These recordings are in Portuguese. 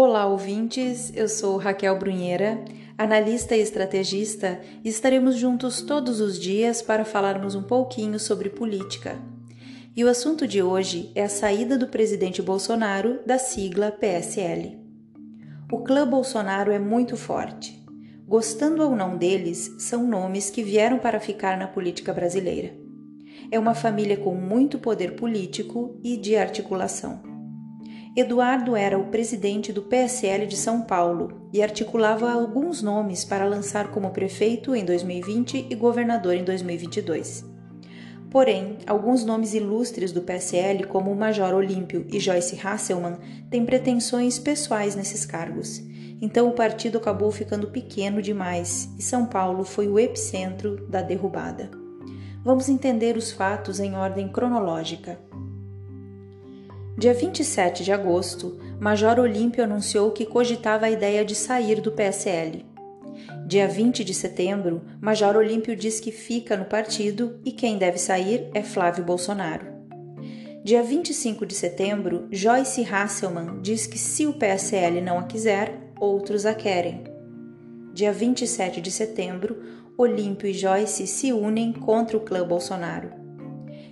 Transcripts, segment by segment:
Olá, ouvintes. Eu sou Raquel Brunheira, analista e estrategista, e estaremos juntos todos os dias para falarmos um pouquinho sobre política. E o assunto de hoje é a saída do presidente Bolsonaro da sigla PSL. O clã Bolsonaro é muito forte. Gostando ou não deles, são nomes que vieram para ficar na política brasileira. É uma família com muito poder político e de articulação. Eduardo era o presidente do PSL de São Paulo e articulava alguns nomes para lançar como prefeito em 2020 e governador em 2022. Porém, alguns nomes ilustres do PSL, como o Major Olímpio e Joyce Hasselmann, têm pretensões pessoais nesses cargos. Então o partido acabou ficando pequeno demais e São Paulo foi o epicentro da derrubada. Vamos entender os fatos em ordem cronológica. Dia 27 de agosto, Major Olímpio anunciou que cogitava a ideia de sair do PSL. Dia 20 de setembro, Major Olímpio diz que fica no partido e quem deve sair é Flávio Bolsonaro. Dia 25 de setembro, Joyce Hasselmann diz que se o PSL não a quiser, outros a querem. Dia 27 de setembro, Olímpio e Joyce se unem contra o clã Bolsonaro.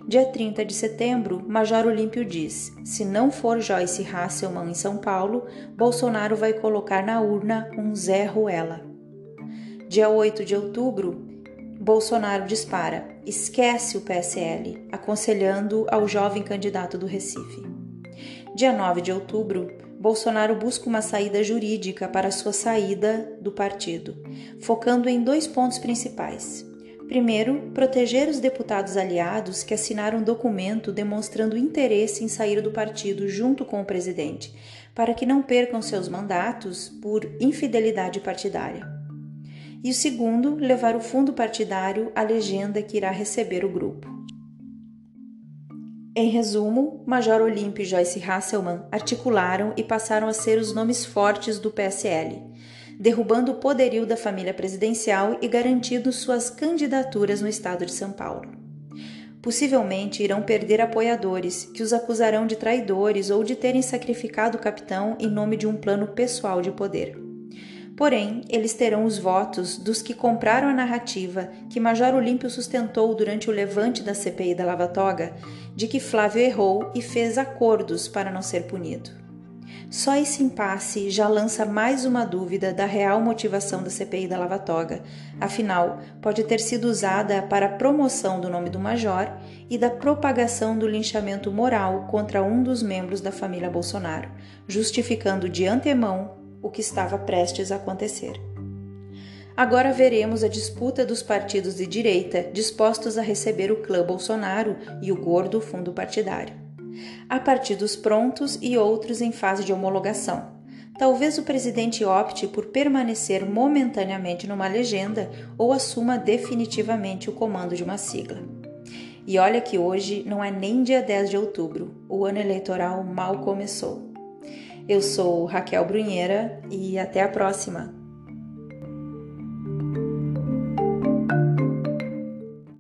Dia 30 de setembro, Major Olímpio diz: se não for Joyce Hasselman em São Paulo, Bolsonaro vai colocar na urna um Zé Ruela. Dia 8 de outubro, Bolsonaro dispara: esquece o PSL, aconselhando ao jovem candidato do Recife. Dia 9 de outubro, Bolsonaro busca uma saída jurídica para sua saída do partido, focando em dois pontos principais. Primeiro, proteger os deputados aliados que assinaram um documento demonstrando interesse em sair do partido junto com o presidente, para que não percam seus mandatos por infidelidade partidária. E o segundo, levar o fundo partidário à legenda que irá receber o grupo. Em resumo, Major Olímpio e Joyce Hasselmann articularam e passaram a ser os nomes fortes do PSL derrubando o poderio da família presidencial e garantindo suas candidaturas no estado de São Paulo. Possivelmente irão perder apoiadores que os acusarão de traidores ou de terem sacrificado o capitão em nome de um plano pessoal de poder. Porém, eles terão os votos dos que compraram a narrativa que Major Olímpio sustentou durante o levante da CPI da Lava Toga de que Flávio errou e fez acordos para não ser punido. Só esse impasse já lança mais uma dúvida da real motivação da CPI da Lava Toga. Afinal, pode ter sido usada para a promoção do nome do major e da propagação do linchamento moral contra um dos membros da família Bolsonaro, justificando de antemão o que estava prestes a acontecer. Agora veremos a disputa dos partidos de direita dispostos a receber o clã Bolsonaro e o gordo fundo partidário. Há partidos prontos e outros em fase de homologação. Talvez o presidente opte por permanecer momentaneamente numa legenda ou assuma definitivamente o comando de uma sigla. E olha que hoje não é nem dia 10 de outubro, o ano eleitoral mal começou. Eu sou Raquel Brunheira e até a próxima!